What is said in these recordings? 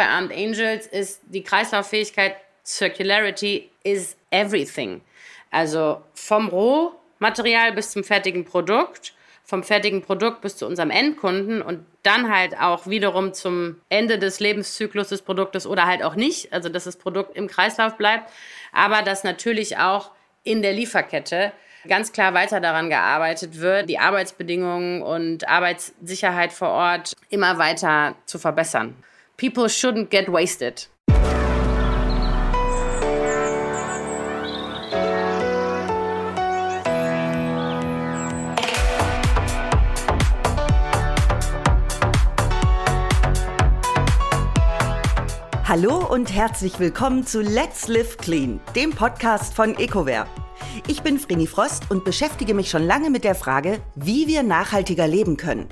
bei Armed Angels ist die Kreislauffähigkeit, Circularity is everything. Also vom Rohmaterial bis zum fertigen Produkt, vom fertigen Produkt bis zu unserem Endkunden und dann halt auch wiederum zum Ende des Lebenszyklus des Produktes oder halt auch nicht, also dass das Produkt im Kreislauf bleibt, aber dass natürlich auch in der Lieferkette ganz klar weiter daran gearbeitet wird, die Arbeitsbedingungen und Arbeitssicherheit vor Ort immer weiter zu verbessern. People shouldn't get wasted. Hallo und herzlich willkommen zu Let's Live Clean, dem Podcast von EcoWare. Ich bin Vreni Frost und beschäftige mich schon lange mit der Frage, wie wir nachhaltiger leben können.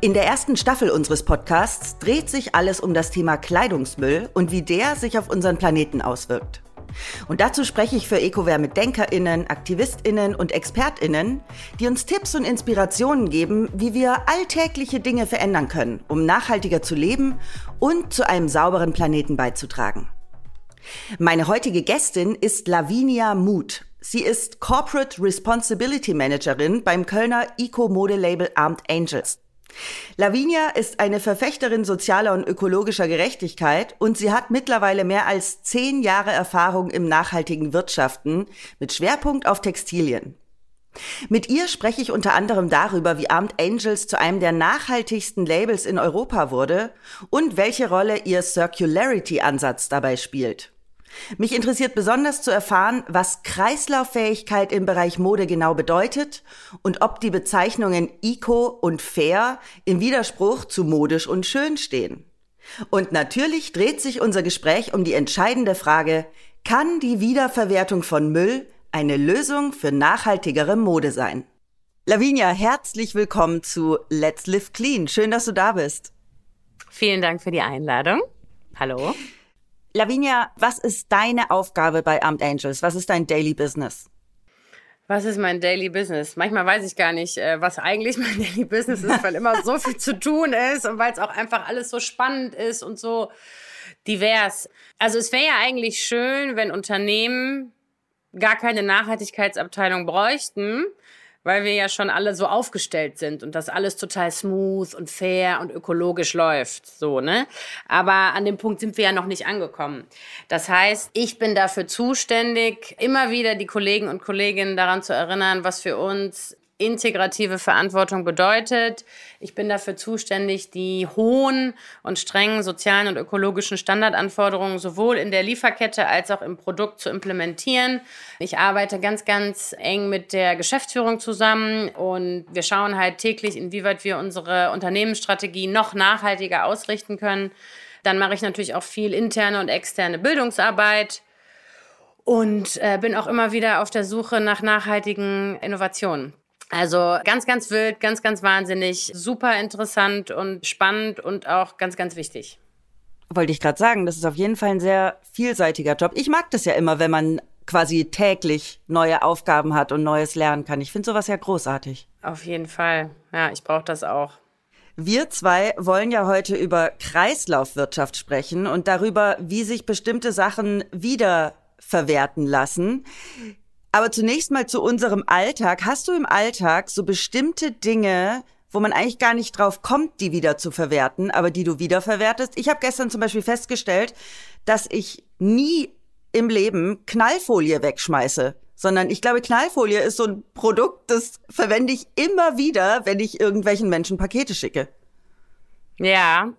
In der ersten Staffel unseres Podcasts dreht sich alles um das Thema Kleidungsmüll und wie der sich auf unseren Planeten auswirkt. Und dazu spreche ich für EcoWare mit DenkerInnen, AktivistInnen und ExpertInnen, die uns Tipps und Inspirationen geben, wie wir alltägliche Dinge verändern können, um nachhaltiger zu leben und zu einem sauberen Planeten beizutragen. Meine heutige Gästin ist Lavinia Muth. Sie ist Corporate Responsibility Managerin beim Kölner Eco-Mode-Label Armed Angels. Lavinia ist eine Verfechterin sozialer und ökologischer Gerechtigkeit und sie hat mittlerweile mehr als zehn Jahre Erfahrung im nachhaltigen Wirtschaften mit Schwerpunkt auf Textilien. Mit ihr spreche ich unter anderem darüber, wie Armed Angels zu einem der nachhaltigsten Labels in Europa wurde und welche Rolle ihr Circularity-Ansatz dabei spielt. Mich interessiert besonders zu erfahren, was Kreislauffähigkeit im Bereich Mode genau bedeutet und ob die Bezeichnungen Eco und Fair im Widerspruch zu modisch und schön stehen. Und natürlich dreht sich unser Gespräch um die entscheidende Frage, kann die Wiederverwertung von Müll eine Lösung für nachhaltigere Mode sein? Lavinia, herzlich willkommen zu Let's Live Clean. Schön, dass du da bist. Vielen Dank für die Einladung. Hallo. Lavinia, was ist deine Aufgabe bei Armed Angels? Was ist dein Daily Business? Was ist mein Daily Business? Manchmal weiß ich gar nicht, äh, was eigentlich mein Daily Business ist, weil immer so viel zu tun ist und weil es auch einfach alles so spannend ist und so divers. Also es wäre ja eigentlich schön, wenn Unternehmen gar keine Nachhaltigkeitsabteilung bräuchten, weil wir ja schon alle so aufgestellt sind und das alles total smooth und fair und ökologisch läuft, so, ne? Aber an dem Punkt sind wir ja noch nicht angekommen. Das heißt, ich bin dafür zuständig, immer wieder die Kollegen und Kolleginnen daran zu erinnern, was für uns integrative Verantwortung bedeutet. Ich bin dafür zuständig, die hohen und strengen sozialen und ökologischen Standardanforderungen sowohl in der Lieferkette als auch im Produkt zu implementieren. Ich arbeite ganz, ganz eng mit der Geschäftsführung zusammen und wir schauen halt täglich, inwieweit wir unsere Unternehmensstrategie noch nachhaltiger ausrichten können. Dann mache ich natürlich auch viel interne und externe Bildungsarbeit und äh, bin auch immer wieder auf der Suche nach nachhaltigen Innovationen. Also ganz, ganz wild, ganz, ganz wahnsinnig, super interessant und spannend und auch ganz, ganz wichtig. Wollte ich gerade sagen, das ist auf jeden Fall ein sehr vielseitiger Job. Ich mag das ja immer, wenn man quasi täglich neue Aufgaben hat und Neues lernen kann. Ich finde sowas ja großartig. Auf jeden Fall. Ja, ich brauche das auch. Wir zwei wollen ja heute über Kreislaufwirtschaft sprechen und darüber, wie sich bestimmte Sachen wiederverwerten lassen. Aber zunächst mal zu unserem Alltag. Hast du im Alltag so bestimmte Dinge, wo man eigentlich gar nicht drauf kommt, die wieder zu verwerten, aber die du wiederverwertest? Ich habe gestern zum Beispiel festgestellt, dass ich nie im Leben Knallfolie wegschmeiße, sondern ich glaube, Knallfolie ist so ein Produkt, das verwende ich immer wieder, wenn ich irgendwelchen Menschen Pakete schicke. Ja.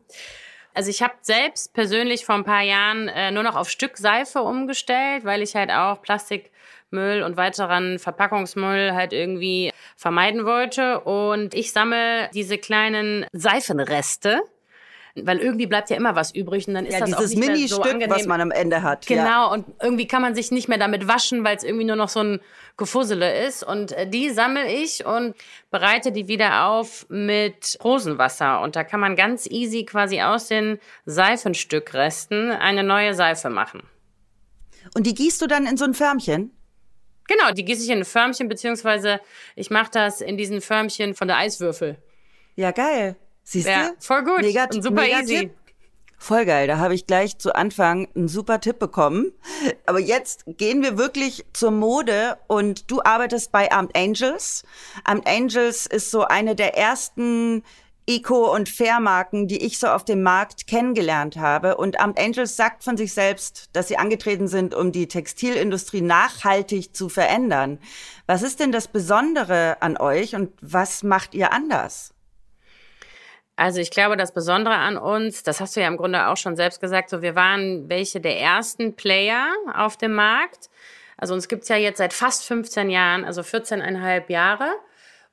Also ich habe selbst persönlich vor ein paar Jahren äh, nur noch auf Stück Seife umgestellt, weil ich halt auch Plastik Müll und weiteren Verpackungsmüll halt irgendwie vermeiden wollte. Und ich sammle diese kleinen Seifenreste weil irgendwie bleibt ja immer was übrig und dann ist ja, das dieses auch nicht Mini-Stück, so was man am Ende hat. Genau ja. und irgendwie kann man sich nicht mehr damit waschen, weil es irgendwie nur noch so ein Gefussele ist und äh, die sammle ich und bereite die wieder auf mit Rosenwasser und da kann man ganz easy quasi aus den Seifenstückresten eine neue Seife machen. Und die gießt du dann in so ein Förmchen? Genau, die gieße ich in ein Förmchen, beziehungsweise ich mache das in diesen Förmchen von der Eiswürfel. Ja, geil. Siehst du? Ja, voll gut mega, und super mega easy. Tipp. Voll geil, da habe ich gleich zu Anfang einen super Tipp bekommen. Aber jetzt gehen wir wirklich zur Mode und du arbeitest bei Armed Angels. Armed Angels ist so eine der ersten Eco- und Fair-Marken, die ich so auf dem Markt kennengelernt habe. Und Armed Angels sagt von sich selbst, dass sie angetreten sind, um die Textilindustrie nachhaltig zu verändern. Was ist denn das Besondere an euch und was macht ihr anders? Also ich glaube, das Besondere an uns, das hast du ja im Grunde auch schon selbst gesagt, so wir waren welche der ersten Player auf dem Markt. Also uns gibt's ja jetzt seit fast 15 Jahren, also 14,5 Jahre.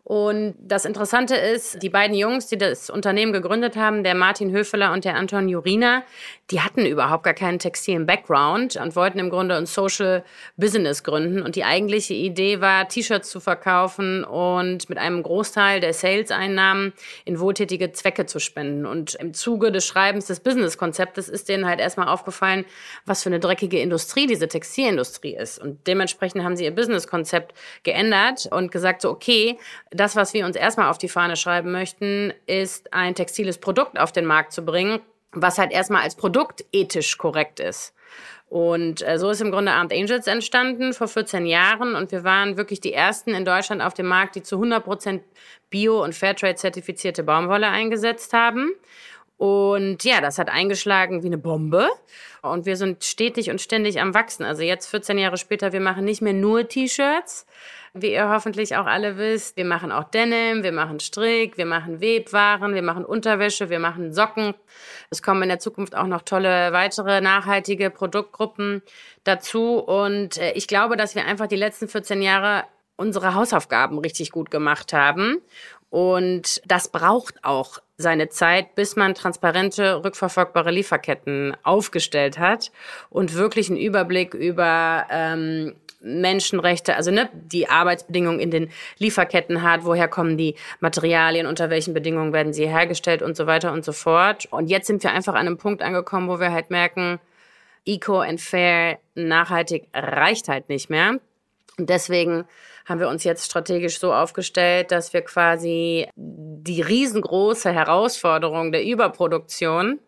Und das Interessante ist, die beiden Jungs, die das Unternehmen gegründet haben, der Martin Höfeler und der Anton Jurina, die hatten überhaupt gar keinen textilen Background und wollten im Grunde ein Social Business gründen. Und die eigentliche Idee war, T-Shirts zu verkaufen und mit einem Großteil der Sales-Einnahmen in wohltätige Zwecke zu spenden. Und im Zuge des Schreibens des Business-Konzeptes ist denen halt erstmal aufgefallen, was für eine dreckige Industrie diese Textilindustrie ist. Und dementsprechend haben sie ihr Business-Konzept geändert und gesagt so, okay, das, was wir uns erstmal auf die Fahne schreiben möchten, ist ein textiles Produkt auf den Markt zu bringen, was halt erstmal als Produkt ethisch korrekt ist. Und äh, so ist im Grunde Armed Angels entstanden vor 14 Jahren und wir waren wirklich die ersten in Deutschland auf dem Markt, die zu 100% Bio- und Fairtrade zertifizierte Baumwolle eingesetzt haben. Und ja, das hat eingeschlagen wie eine Bombe. Und wir sind stetig und ständig am Wachsen. Also jetzt 14 Jahre später, wir machen nicht mehr nur T-Shirts, wie ihr hoffentlich auch alle wisst. Wir machen auch Denim, wir machen Strick, wir machen Webwaren, wir machen Unterwäsche, wir machen Socken. Es kommen in der Zukunft auch noch tolle weitere nachhaltige Produktgruppen dazu. Und äh, ich glaube, dass wir einfach die letzten 14 Jahre unsere Hausaufgaben richtig gut gemacht haben. Und das braucht auch seine Zeit, bis man transparente, rückverfolgbare Lieferketten aufgestellt hat und wirklich einen Überblick über ähm, Menschenrechte, also ne, die Arbeitsbedingungen in den Lieferketten hat, woher kommen die Materialien, unter welchen Bedingungen werden sie hergestellt und so weiter und so fort. Und jetzt sind wir einfach an einem Punkt angekommen, wo wir halt merken, Eco and Fair, nachhaltig reicht halt nicht mehr. Und deswegen haben wir uns jetzt strategisch so aufgestellt, dass wir quasi die riesengroße Herausforderung der Überproduktion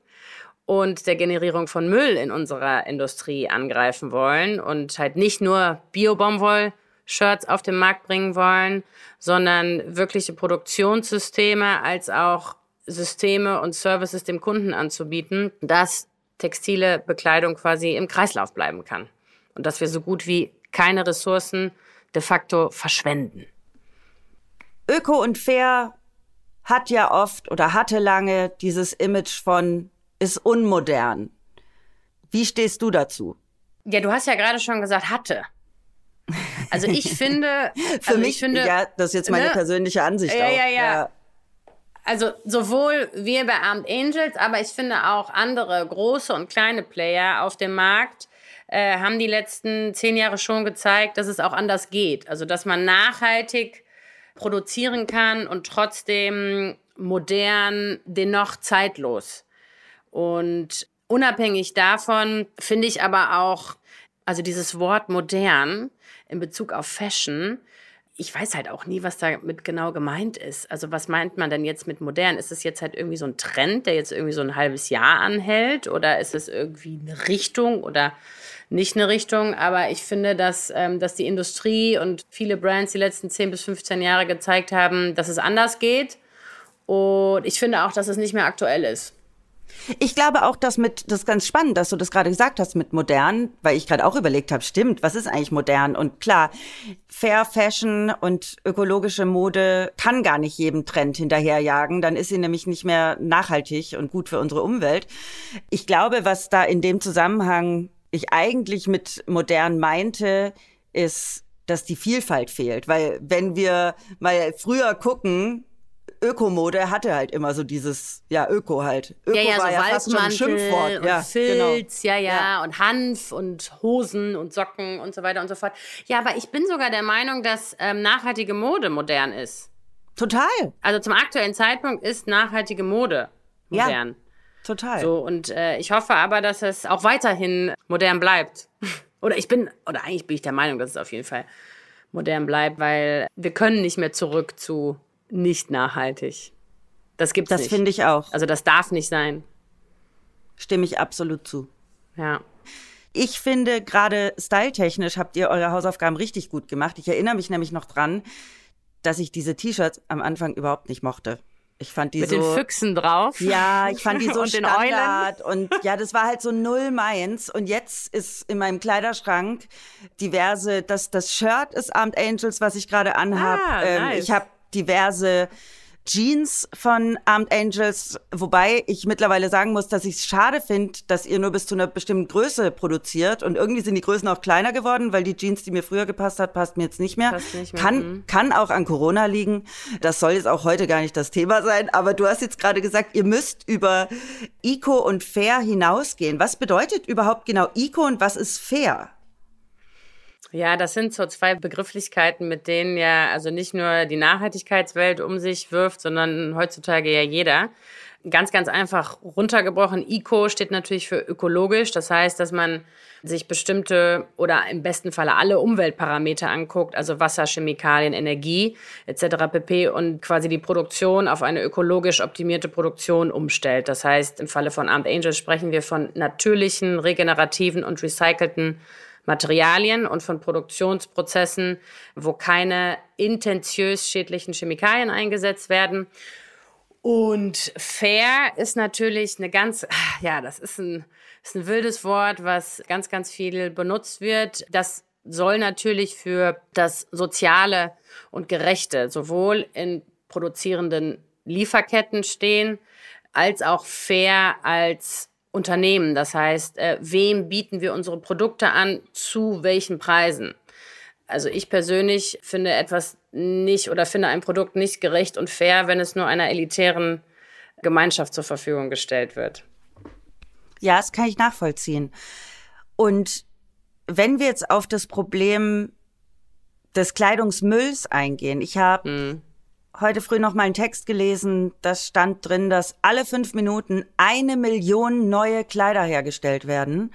und der Generierung von Müll in unserer Industrie angreifen wollen und halt nicht nur Bio-Baumwoll-Shirts auf den Markt bringen wollen, sondern wirkliche Produktionssysteme als auch Systeme und Services dem Kunden anzubieten, dass textile Bekleidung quasi im Kreislauf bleiben kann und dass wir so gut wie keine Ressourcen de facto verschwenden. Öko und fair hat ja oft oder hatte lange dieses Image von ist unmodern. Wie stehst du dazu? Ja, du hast ja gerade schon gesagt, hatte. Also ich finde. Für also mich, finde, ja, das ist jetzt meine ne? persönliche Ansicht ja, auch. Ja, ja, ja. Also sowohl wir bei Armed Angels, aber ich finde auch andere große und kleine Player auf dem Markt äh, haben die letzten zehn Jahre schon gezeigt, dass es auch anders geht. Also dass man nachhaltig produzieren kann und trotzdem modern, dennoch zeitlos. Und unabhängig davon finde ich aber auch, also dieses Wort modern in Bezug auf Fashion, ich weiß halt auch nie, was damit genau gemeint ist. Also was meint man denn jetzt mit modern? Ist es jetzt halt irgendwie so ein Trend, der jetzt irgendwie so ein halbes Jahr anhält? Oder ist es irgendwie eine Richtung oder nicht eine Richtung? Aber ich finde, dass, ähm, dass die Industrie und viele Brands die letzten 10 bis 15 Jahre gezeigt haben, dass es anders geht. Und ich finde auch, dass es nicht mehr aktuell ist. Ich glaube auch, dass mit, das ist ganz spannend, dass du das gerade gesagt hast mit modern, weil ich gerade auch überlegt habe, stimmt, was ist eigentlich modern? Und klar, Fair Fashion und ökologische Mode kann gar nicht jedem Trend hinterherjagen, dann ist sie nämlich nicht mehr nachhaltig und gut für unsere Umwelt. Ich glaube, was da in dem Zusammenhang ich eigentlich mit modern meinte, ist, dass die Vielfalt fehlt, weil wenn wir mal früher gucken, Ökomode hatte halt immer so dieses, ja, Öko halt. Öko ja, ja, war so ja fast schon ein Schimpfwort. Und ja, Filz, genau. ja, ja, ja, und Hanf und Hosen und Socken und so weiter und so fort. Ja, aber ich bin sogar der Meinung, dass ähm, nachhaltige Mode modern ist. Total. Also zum aktuellen Zeitpunkt ist nachhaltige Mode modern. Ja, total. So, und äh, ich hoffe aber, dass es auch weiterhin modern bleibt. oder ich bin, oder eigentlich bin ich der Meinung, dass es auf jeden Fall modern bleibt, weil wir können nicht mehr zurück zu nicht nachhaltig. Das gibt's das nicht. Das finde ich auch. Also das darf nicht sein. Stimme ich absolut zu. Ja. Ich finde, gerade styletechnisch habt ihr eure Hausaufgaben richtig gut gemacht. Ich erinnere mich nämlich noch dran, dass ich diese T-Shirts am Anfang überhaupt nicht mochte. Ich fand die Mit so. den Füchsen drauf. Ja, ich fand die so und Standard und ja, das war halt so null meins. Und jetzt ist in meinem Kleiderschrank diverse, das, das Shirt ist Armed Angels, was ich gerade anhab. Ah, ähm, nice. ich habe diverse Jeans von Armed Angels, wobei ich mittlerweile sagen muss, dass ich es schade finde, dass ihr nur bis zu einer bestimmten Größe produziert und irgendwie sind die Größen auch kleiner geworden, weil die Jeans, die mir früher gepasst hat, passt mir jetzt nicht mehr. Nicht mehr, Kann, mhm. kann auch an Corona liegen. Das soll jetzt auch heute gar nicht das Thema sein, aber du hast jetzt gerade gesagt, ihr müsst über Eco und Fair hinausgehen. Was bedeutet überhaupt genau Eco und was ist fair? Ja, das sind so zwei Begrifflichkeiten, mit denen ja also nicht nur die Nachhaltigkeitswelt um sich wirft, sondern heutzutage ja jeder. Ganz, ganz einfach runtergebrochen. Eco steht natürlich für ökologisch. Das heißt, dass man sich bestimmte oder im besten Falle alle Umweltparameter anguckt, also Wasser, Chemikalien, Energie etc. pp. und quasi die Produktion auf eine ökologisch optimierte Produktion umstellt. Das heißt, im Falle von Armed Angels sprechen wir von natürlichen, regenerativen und recycelten Materialien und von Produktionsprozessen, wo keine intentiös schädlichen Chemikalien eingesetzt werden. Und fair ist natürlich eine ganz, ja, das ist ein, ist ein wildes Wort, was ganz, ganz viel benutzt wird. Das soll natürlich für das Soziale und Gerechte sowohl in produzierenden Lieferketten stehen, als auch fair als Unternehmen. Das heißt, äh, wem bieten wir unsere Produkte an, zu welchen Preisen? Also ich persönlich finde etwas nicht oder finde ein Produkt nicht gerecht und fair, wenn es nur einer elitären Gemeinschaft zur Verfügung gestellt wird. Ja, das kann ich nachvollziehen. Und wenn wir jetzt auf das Problem des Kleidungsmülls eingehen, ich habe Mhm. Heute früh noch mal einen Text gelesen, da stand drin, dass alle fünf Minuten eine Million neue Kleider hergestellt werden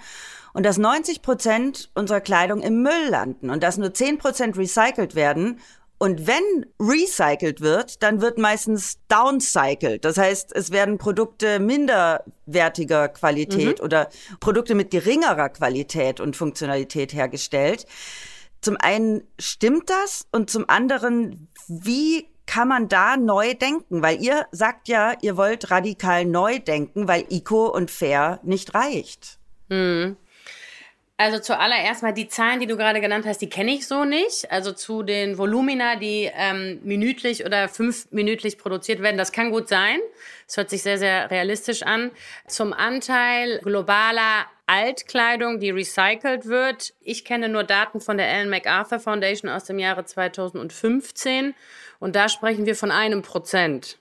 und dass 90 Prozent unserer Kleidung im Müll landen und dass nur 10 Prozent recycelt werden. Und wenn recycelt wird, dann wird meistens downcycled. Das heißt, es werden Produkte minderwertiger Qualität oder Produkte mit geringerer Qualität und Funktionalität hergestellt. Zum einen stimmt das und zum anderen, wie kann man da neu denken? Weil ihr sagt ja, ihr wollt radikal neu denken, weil Eco und Fair nicht reicht. Also zuallererst mal die Zahlen, die du gerade genannt hast, die kenne ich so nicht. Also zu den Volumina, die ähm, minütlich oder fünfminütlich produziert werden, das kann gut sein. Das hört sich sehr, sehr realistisch an. Zum Anteil globaler Altkleidung, die recycelt wird. Ich kenne nur Daten von der Ellen MacArthur Foundation aus dem Jahre 2015 und da sprechen wir von einem Prozent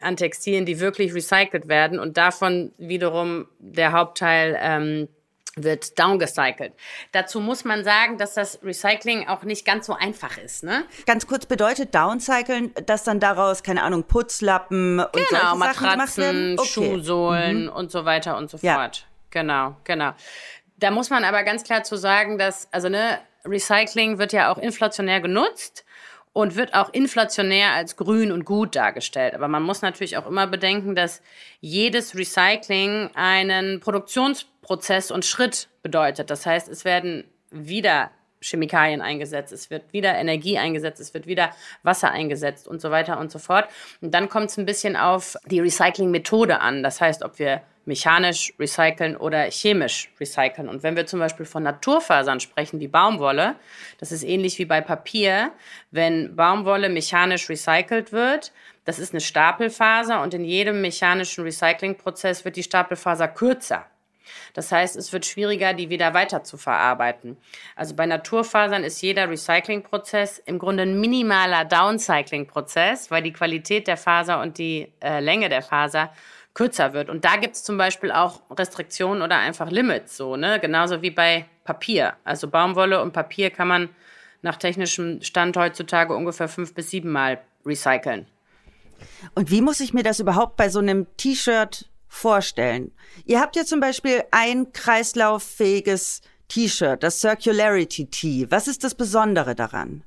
an Textilien, die wirklich recycelt werden und davon wiederum der Hauptteil ähm, wird downgecycelt. Dazu muss man sagen, dass das Recycling auch nicht ganz so einfach ist. Ne? Ganz kurz bedeutet downcyclen, dass dann daraus, keine Ahnung, Putzlappen und Genau, solche Sachen gemacht Matratzen, werden? Okay. Schuhsohlen und so weiter und so Ja. fort. Genau, genau. Da muss man aber ganz klar zu sagen, dass, also ne, Recycling wird ja auch inflationär genutzt und wird auch inflationär als grün und gut dargestellt. Aber man muss natürlich auch immer bedenken, dass jedes Recycling einen Produktionsprozess und Schritt bedeutet. Das heißt, es werden wieder Chemikalien eingesetzt, es wird wieder Energie eingesetzt, es wird wieder Wasser eingesetzt und so weiter und so fort. Und dann kommt es ein bisschen auf die Recycling-Methode an. Das heißt, ob wir mechanisch recyceln oder chemisch recyceln. Und wenn wir zum Beispiel von Naturfasern sprechen, wie Baumwolle, das ist ähnlich wie bei Papier. Wenn Baumwolle mechanisch recycelt wird, das ist eine Stapelfaser und in jedem mechanischen Recyclingprozess wird die Stapelfaser kürzer. Das heißt, es wird schwieriger, die wieder weiter zu verarbeiten. Also bei Naturfasern ist jeder Recyclingprozess im Grunde ein minimaler Downcycling-Prozess, weil die Qualität der Faser und die äh, Länge der Faser kürzer wird. Und da gibt es zum Beispiel auch Restriktionen oder einfach Limits, so, ne? Genauso wie bei Papier. Also Baumwolle und Papier kann man nach technischem Stand heutzutage ungefähr fünf bis sieben Mal recyceln. Und wie muss ich mir das überhaupt bei so einem T-Shirt vorstellen? Ihr habt ja zum Beispiel ein kreislauffähiges T-Shirt, das Circularity Tee. Was ist das Besondere daran?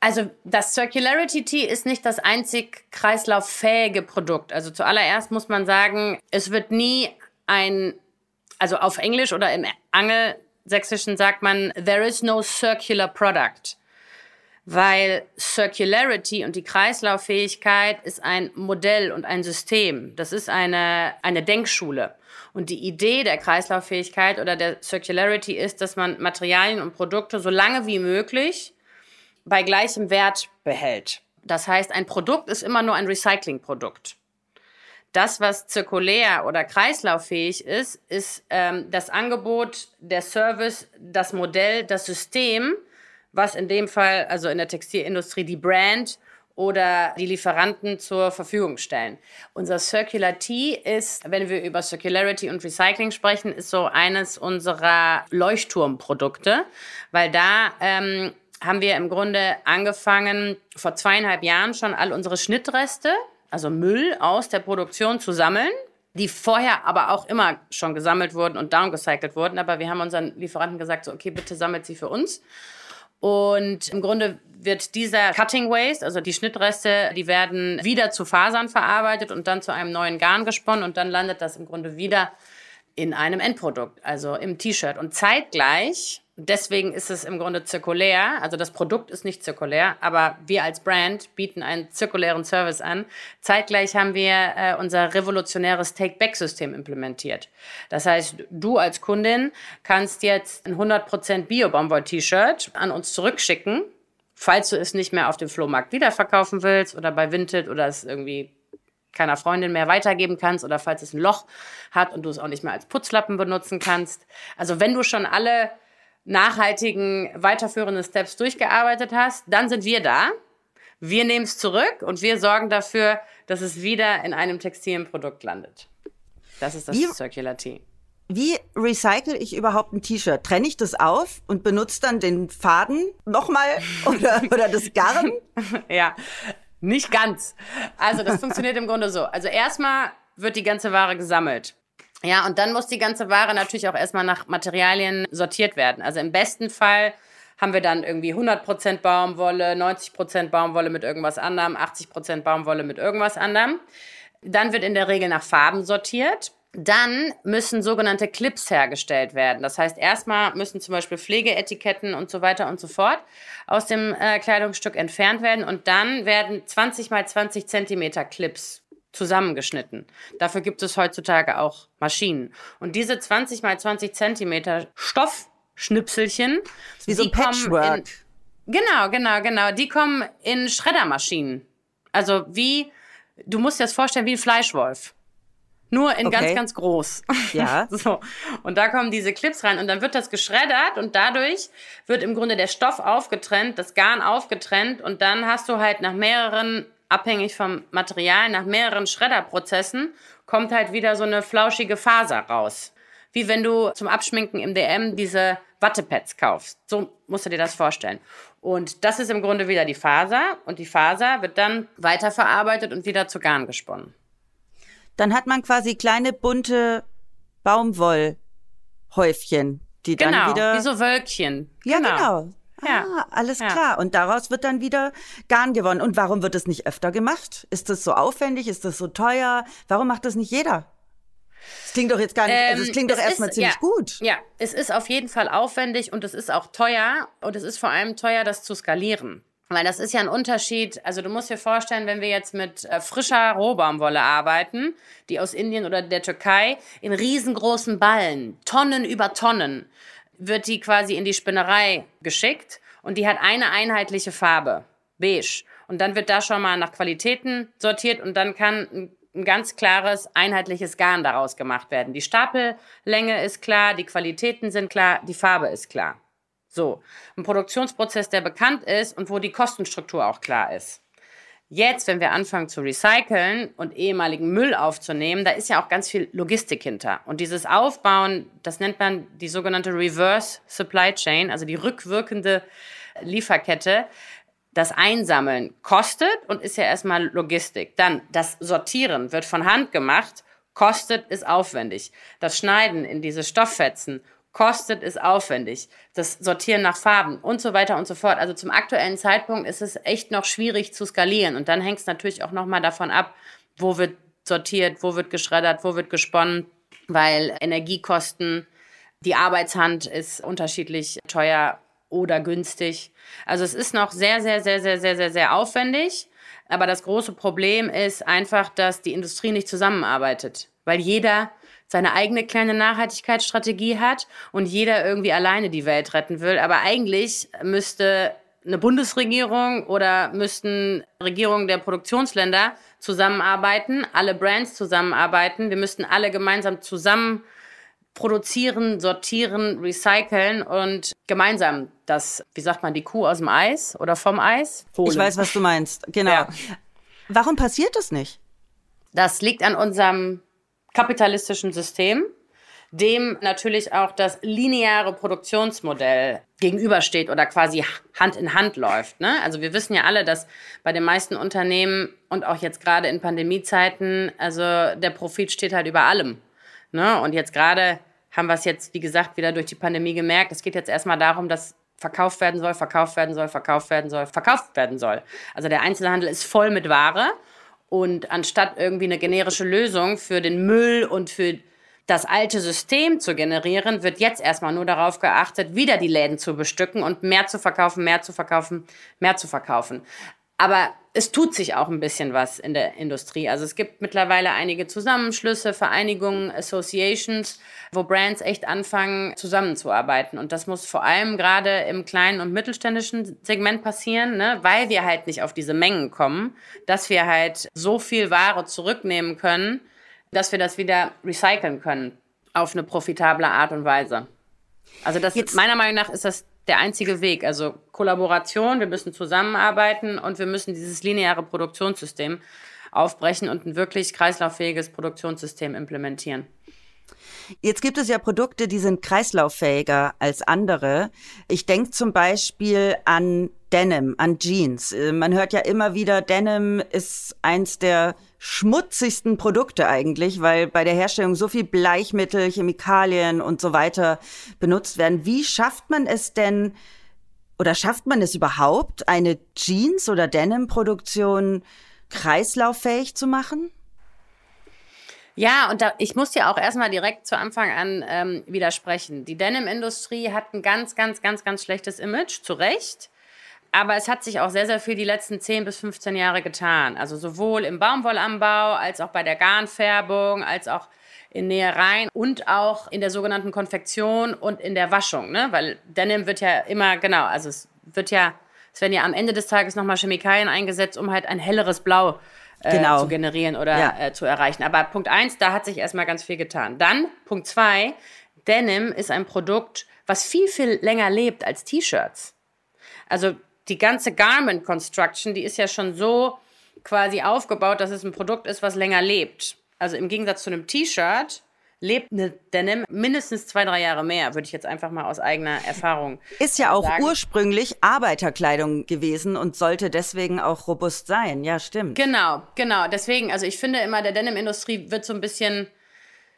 Also das Circularity Tea ist nicht das einzig kreislauffähige Produkt. Also zuallererst muss man sagen, es wird nie ein, also auf Englisch oder im Angelsächsischen sagt man, there is no circular product. Weil Circularity und die Kreislauffähigkeit ist ein Modell und ein System. Das ist eine, eine Denkschule. Und die Idee der Kreislauffähigkeit oder der Circularity ist, dass man Materialien und Produkte so lange wie möglich bei gleichem Wert behält. Das heißt, ein Produkt ist immer nur ein Recyclingprodukt. Das, was zirkulär oder kreislauffähig ist, ist ähm, das Angebot, der Service, das Modell, das System, was in dem Fall, also in der Textilindustrie, die Brand oder die Lieferanten zur Verfügung stellen. Unser Circular Tea ist, wenn wir über Circularity und Recycling sprechen, ist so eines unserer Leuchtturmprodukte, weil da ähm, haben wir im Grunde angefangen, vor zweieinhalb Jahren schon all unsere Schnittreste, also Müll aus der Produktion zu sammeln, die vorher aber auch immer schon gesammelt wurden und downgecycelt wurden. Aber wir haben unseren Lieferanten gesagt, so, okay, bitte sammelt sie für uns. Und im Grunde wird dieser Cutting Waste, also die Schnittreste, die werden wieder zu Fasern verarbeitet und dann zu einem neuen Garn gesponnen und dann landet das im Grunde wieder in einem Endprodukt, also im T-Shirt. Und zeitgleich Deswegen ist es im Grunde zirkulär. Also das Produkt ist nicht zirkulär, aber wir als Brand bieten einen zirkulären Service an. Zeitgleich haben wir äh, unser revolutionäres Take-Back-System implementiert. Das heißt, du als Kundin kannst jetzt ein 100% Bio-Baumwoll-T-Shirt an uns zurückschicken, falls du es nicht mehr auf dem Flohmarkt wiederverkaufen willst oder bei Vinted oder es irgendwie keiner Freundin mehr weitergeben kannst oder falls es ein Loch hat und du es auch nicht mehr als Putzlappen benutzen kannst. Also wenn du schon alle nachhaltigen, weiterführenden Steps durchgearbeitet hast, dann sind wir da. Wir nehmen es zurück und wir sorgen dafür, dass es wieder in einem Textilprodukt landet. Das ist das wie, Circular Tea. Wie recycle ich überhaupt ein T-Shirt? Trenne ich das auf und benutze dann den Faden nochmal oder, oder das Garn? ja, nicht ganz. Also das funktioniert im Grunde so. Also erstmal wird die ganze Ware gesammelt. Ja, und dann muss die ganze Ware natürlich auch erstmal nach Materialien sortiert werden. Also im besten Fall haben wir dann irgendwie 100% Baumwolle, 90% Baumwolle mit irgendwas anderem, 80% Baumwolle mit irgendwas anderem. Dann wird in der Regel nach Farben sortiert. Dann müssen sogenannte Clips hergestellt werden. Das heißt, erstmal müssen zum Beispiel Pflegeetiketten und so weiter und so fort aus dem äh, Kleidungsstück entfernt werden. Und dann werden 20 mal 20 Zentimeter Clips zusammengeschnitten. Dafür gibt es heutzutage auch Maschinen. Und diese 20 mal 20 Zentimeter Stoffschnipselchen, wie so ein Patchwork. In, genau, genau, genau. Die kommen in Schreddermaschinen. Also wie, du musst dir das vorstellen wie ein Fleischwolf. Nur in okay. ganz, ganz groß. Ja. so. Und da kommen diese Clips rein und dann wird das geschreddert und dadurch wird im Grunde der Stoff aufgetrennt, das Garn aufgetrennt und dann hast du halt nach mehreren abhängig vom Material, nach mehreren Schredderprozessen kommt halt wieder so eine flauschige Faser raus. Wie wenn du zum Abschminken im DM diese Wattepads kaufst. So musst du dir das vorstellen. Und das ist im Grunde wieder die Faser und die Faser wird dann weiterverarbeitet und wieder zu Garn gesponnen. Dann hat man quasi kleine bunte Baumwollhäufchen, die genau, dann wieder. Wie so Wölkchen. Ja, genau. genau. Ja. Ah, alles ja. klar. Und daraus wird dann wieder Garn gewonnen. Und warum wird es nicht öfter gemacht? Ist das so aufwendig? Ist das so teuer? Warum macht das nicht jeder? Es klingt doch jetzt gar nicht, ähm, also es ähm, klingt doch erstmal ziemlich ja, gut. Ja, es ist auf jeden Fall aufwendig und es ist auch teuer und es ist vor allem teuer, das zu skalieren. Weil das ist ja ein Unterschied. Also du musst dir vorstellen, wenn wir jetzt mit äh, frischer Rohbaumwolle arbeiten, die aus Indien oder der Türkei, in riesengroßen Ballen, Tonnen über Tonnen, wird die quasi in die Spinnerei geschickt und die hat eine einheitliche Farbe, beige. Und dann wird da schon mal nach Qualitäten sortiert und dann kann ein, ganz klares, einheitliches Garn daraus gemacht werden. Die Stapellänge ist klar, die Qualitäten sind klar, die Farbe ist klar. So, ein Produktionsprozess, der bekannt ist und wo die Kostenstruktur auch klar ist. Jetzt, wenn wir anfangen zu recyceln und ehemaligen Müll aufzunehmen, da ist ja auch ganz viel Logistik hinter. Und dieses Aufbauen, das nennt man die sogenannte Reverse Supply Chain, also die rückwirkende Lieferkette. Das Einsammeln kostet und ist ja erstmal Logistik. Dann das Sortieren wird von Hand gemacht, kostet, ist aufwendig. Das Schneiden in diese Stofffetzen kostet, ist aufwendig. Das Sortieren nach Farben und so weiter und so fort. Also zum aktuellen Zeitpunkt ist es echt noch schwierig zu skalieren. Und dann hängt es natürlich auch nochmal davon ab, wo wird sortiert, wo wird geschreddert, wo wird gesponnen, weil Energiekosten, die Arbeitshand ist unterschiedlich teuer oder günstig. Also es ist noch sehr, sehr, sehr, sehr, sehr, sehr, sehr aufwendig. Aber das große Problem ist einfach, dass die Industrie nicht zusammenarbeitet, weil jeder seine eigene kleine Nachhaltigkeitsstrategie hat und jeder irgendwie alleine die Welt retten will. Aber eigentlich müsste eine Bundesregierung oder müssten Regierungen der Produktionsländer zusammenarbeiten, alle Brands zusammenarbeiten. Wir müssten alle gemeinsam zusammen produzieren, sortieren, recyceln und gemeinsam das, wie sagt man, die Kuh aus dem Eis oder vom Eis holen. Ich weiß, was du meinst. Genau. Ja. Warum passiert das nicht? Das liegt an unserem kapitalistischen System, dem natürlich auch das lineare Produktionsmodell gegenübersteht oder quasi Hand in Hand läuft. Ne? Also wir wissen ja alle, dass bei den meisten Unternehmen und auch jetzt gerade in Pandemiezeiten, also der Profit steht halt über allem. Ne? Und jetzt gerade haben wir es jetzt, wie gesagt, wieder durch die Pandemie gemerkt. Es geht jetzt erstmal darum, dass verkauft werden soll, verkauft werden soll, verkauft werden soll, verkauft werden soll. Also der Einzelhandel ist voll mit Ware und anstatt irgendwie eine generische Lösung für den Müll und für das alte System zu generieren, wird jetzt erstmal nur darauf geachtet, wieder die Läden zu bestücken und mehr zu verkaufen, mehr zu verkaufen, mehr zu verkaufen. Aber es tut sich auch ein bisschen was in der Industrie. Also es gibt mittlerweile einige Zusammenschlüsse, Vereinigungen, Associations, wo Brands echt anfangen zusammenzuarbeiten. Und das muss vor allem gerade im kleinen und mittelständischen Segment passieren, ne? weil wir halt nicht auf diese Mengen kommen, dass wir halt so viel Ware zurücknehmen können, dass wir das wieder recyceln können auf eine profitable Art und Weise. Also das Jetzt. meiner Meinung nach ist das der einzige Weg. Also Kollaboration, wir müssen zusammenarbeiten und wir müssen dieses lineare Produktionssystem aufbrechen und ein wirklich kreislauffähiges Produktionssystem implementieren. Jetzt gibt es ja Produkte, die sind kreislauffähiger als andere. Ich denke zum Beispiel an Denim, an Jeans. Äh, man hört ja immer wieder, Denim ist eins der schmutzigsten Produkte eigentlich, weil bei der Herstellung so viel Bleichmittel, Chemikalien und so weiter benutzt werden. Wie schafft man es denn, oder schafft man es überhaupt, eine Jeans- oder Denim-Produktion kreislauffähig zu machen? Ja, und da, ich muss dir auch erstmal direkt zu Anfang an ähm, widersprechen. Die Denim-Industrie hat ein ganz, ganz, ganz, ganz schlechtes Image, zu Recht. Aber es hat sich auch sehr, sehr viel die letzten 10 bis 15 Jahre getan. Also sowohl im Baumwollanbau als auch bei der Garnfärbung, als auch in Nähereien und auch in der sogenannten Konfektion und in der Waschung. Ne? Weil Denim wird ja immer, genau, also es wird ja, es werden ja am Ende des Tages nochmal Chemikalien eingesetzt, um halt ein helleres Blau äh, genau. zu generieren oder ja. äh, zu erreichen. Aber Punkt eins, da hat sich erstmal ganz viel getan. Dann Punkt zwei, Denim ist ein Produkt, was viel, viel länger lebt als T-Shirts. Also die ganze Garment Construction, die ist ja schon so quasi aufgebaut, dass es ein Produkt ist, was länger lebt. Also im Gegensatz zu einem T-Shirt lebt eine Denim mindestens zwei, drei Jahre mehr, würde ich jetzt einfach mal aus eigener Erfahrung. Ist ja auch sagen. ursprünglich Arbeiterkleidung gewesen und sollte deswegen auch robust sein. Ja, stimmt. Genau, genau. Deswegen, also ich finde immer, der Denim-Industrie wird so ein bisschen,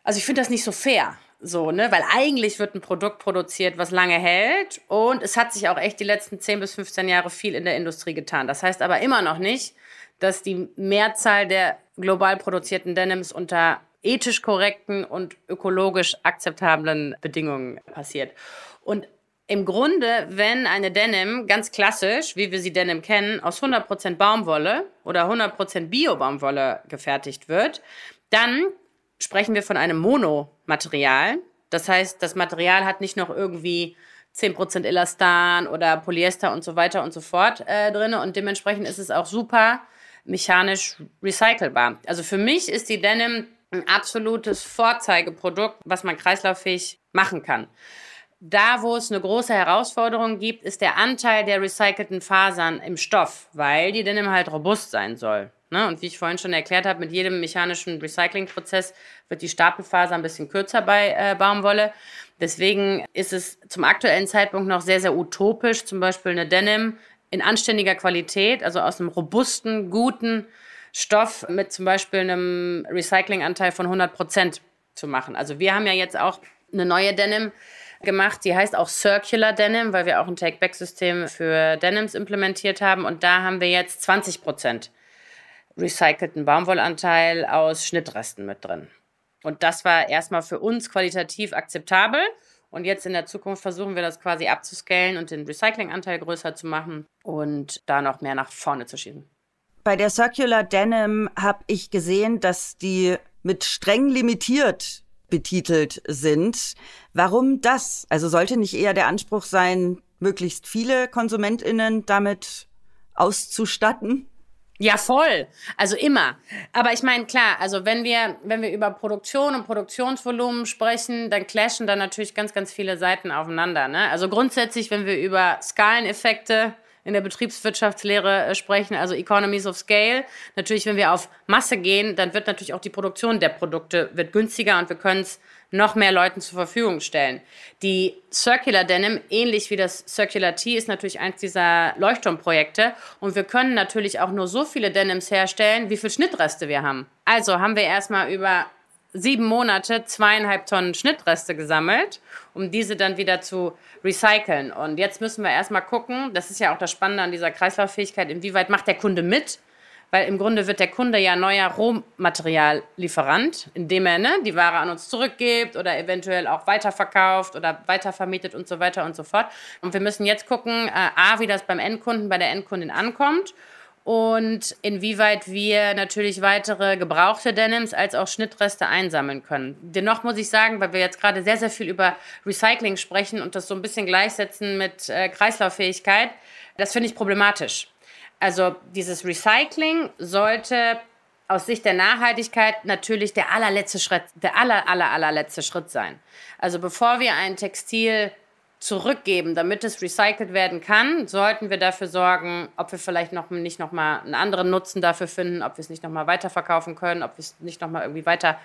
also ich finde das nicht so fair. So, ne? Weil eigentlich wird ein Produkt produziert, was lange hält. Und es hat sich auch echt die letzten 10 bis 15 Jahre viel in der Industrie getan. Das heißt aber immer noch nicht, dass die Mehrzahl der global produzierten Denims unter ethisch korrekten und ökologisch akzeptablen Bedingungen passiert. Und im Grunde, wenn eine Denim ganz klassisch, wie wir sie Denim kennen, aus 100% Baumwolle oder 100% Bio-Baumwolle gefertigt wird, dann sprechen wir von einem Monomaterial. Das heißt, das Material hat nicht noch irgendwie 10% Elastan oder Polyester und so weiter und so fort äh, drin. Und dementsprechend ist es auch super mechanisch recycelbar. Also für mich ist die Denim ein absolutes Vorzeigeprodukt, was man kreislauffähig machen kann. Da, wo es eine große Herausforderung gibt, ist der Anteil der recycelten Fasern im Stoff, weil die Denim halt robust sein soll. Ne? Und wie ich vorhin schon erklärt habe, mit jedem mechanischen Recyclingprozess wird die Stapelfaser ein bisschen kürzer bei äh, Baumwolle. Deswegen ist es zum aktuellen Zeitpunkt noch sehr, sehr utopisch, zum Beispiel eine Denim in anständiger Qualität, also aus einem robusten, guten Stoff mit zum Beispiel einem Recyclinganteil von 100 Prozent zu machen. Also wir haben ja jetzt auch eine neue Denim gemacht. Die heißt auch Circular Denim, weil wir auch ein Take-Back-System für Denims implementiert haben. Und da haben wir jetzt 20 Prozent recycelten Baumwollanteil aus Schnittresten mit drin. Und das war erstmal für uns qualitativ akzeptabel. Und jetzt in der Zukunft versuchen wir das quasi abzuscalen und den Recyclinganteil größer zu machen und da noch mehr nach vorne zu schieben. Bei der Circular Denim habe ich gesehen, dass die mit streng limitiert betitelt sind. Warum das? Also sollte nicht eher der Anspruch sein, möglichst viele KonsumentInnen damit auszustatten? Ja, voll. Also immer. Aber ich meine, klar, also wenn wir, wenn wir über Produktion und Produktionsvolumen sprechen, dann clashen da natürlich ganz, ganz viele Seiten aufeinander. Ne? Also grundsätzlich, wenn wir über Skaleneffekte in der Betriebswirtschaftslehre äh, sprechen, also Economies of Scale. Natürlich, wenn wir auf Masse gehen, dann wird natürlich auch die Produktion der Produkte wird günstiger und wir können es noch mehr Leuten zur Verfügung stellen. Die Circular Denim, ähnlich wie das Circular Tea, ist natürlich eins dieser Leuchtturmprojekte. Und wir können natürlich auch nur so viele Denims herstellen, wie viele Schnittreste wir haben. Also haben wir erstmal über sieben Monate zweieinhalb Tonnen Schnittreste gesammelt, um diese dann wieder zu recyceln. Und jetzt müssen wir erstmal gucken, das ist ja auch das Spannende an dieser Kreislauffähigkeit, inwieweit macht der Kunde mit? Weil im Grunde wird der Kunde ja neuer Rohmateriallieferant, indem er ne, die Ware an uns zurückgibt oder eventuell auch weiterverkauft oder weitervermietet und so weiter und so fort. Und wir müssen jetzt gucken, äh, A, wie das beim Endkunden, bei der Endkundin ankommt und inwieweit wir natürlich weitere gebrauchte Denims als auch Schnittreste einsammeln können. Dennoch muss ich sagen, weil wir jetzt gerade sehr, sehr viel über Recycling sprechen und das so ein bisschen gleichsetzen mit äh, Kreislauffähigkeit, das finde ich problematisch. Also dieses Recycling sollte aus Sicht der Nachhaltigkeit natürlich der allerletzte Schritt, der aller, aller, allerletzte Schritt sein. Also bevor wir ein Textil zurückgeben, damit es recycelt werden kann, sollten wir dafür sorgen, ob wir vielleicht noch nicht noch mal einen anderen Nutzen dafür finden, ob wir es nicht noch mal weiterverkaufen können, ob wir es nicht noch mal irgendwie weiter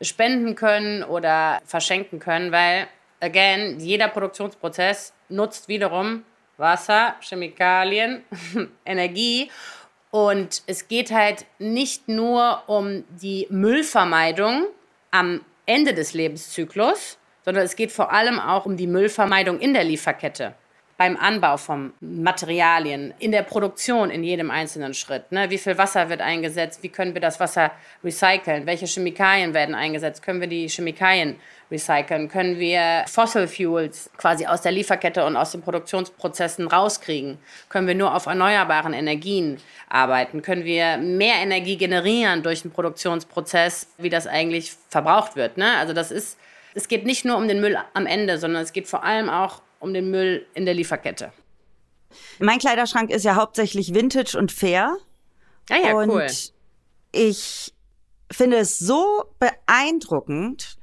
spenden können oder verschenken können, weil again jeder Produktionsprozess nutzt wiederum Wasser, Chemikalien, Energie. Und es geht halt nicht nur um die Müllvermeidung am Ende des Lebenszyklus, sondern es geht vor allem auch um die Müllvermeidung in der Lieferkette beim Anbau von Materialien, in der Produktion in jedem einzelnen Schritt. Ne? Wie viel Wasser wird eingesetzt? Wie können wir das Wasser recyceln? Welche Chemikalien werden eingesetzt? Können wir die Chemikalien recyceln? Können wir Fossil Fuels quasi aus der Lieferkette und aus den Produktionsprozessen rauskriegen? Können wir nur auf erneuerbaren Energien arbeiten? Können wir mehr Energie generieren durch den Produktionsprozess, wie das eigentlich verbraucht wird? Ne? Also das ist es geht nicht nur um den Müll am Ende, sondern es geht vor allem auch um den Müll in der Lieferkette. Mein Kleiderschrank ist ja hauptsächlich Vintage und fair. Ah ja, und cool. Ich finde es so beeindruckend,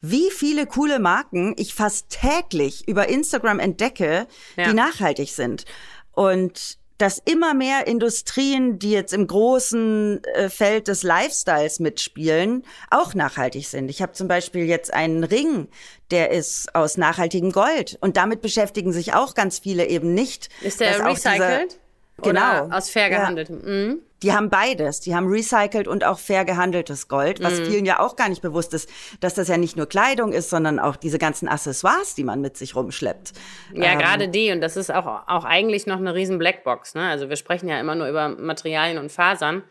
wie viele coole Marken ich fast täglich über Instagram entdecke, ja. die nachhaltig sind. Und dass immer mehr Industrien, die jetzt im großen äh, Feld des Lifestyles mitspielen, auch nachhaltig sind. Ich habe zum Beispiel jetzt einen Ring, der ist aus nachhaltigem Gold. Und damit beschäftigen sich auch ganz viele eben nicht. Ist der recycelt? Genau. Oder aus fair gehandeltem. Ja. Mhm. Die haben beides. Die haben recycelt und auch fair gehandeltes Gold, was mhm. vielen ja auch gar nicht bewusst ist, dass das ja nicht nur Kleidung ist, sondern auch diese ganzen Accessoires, die man mit sich rumschleppt. Ja, ähm, gerade die. Und das ist auch, auch eigentlich noch eine riesen Blackbox. Ne? Also wir sprechen ja immer nur über Materialien und Fasern.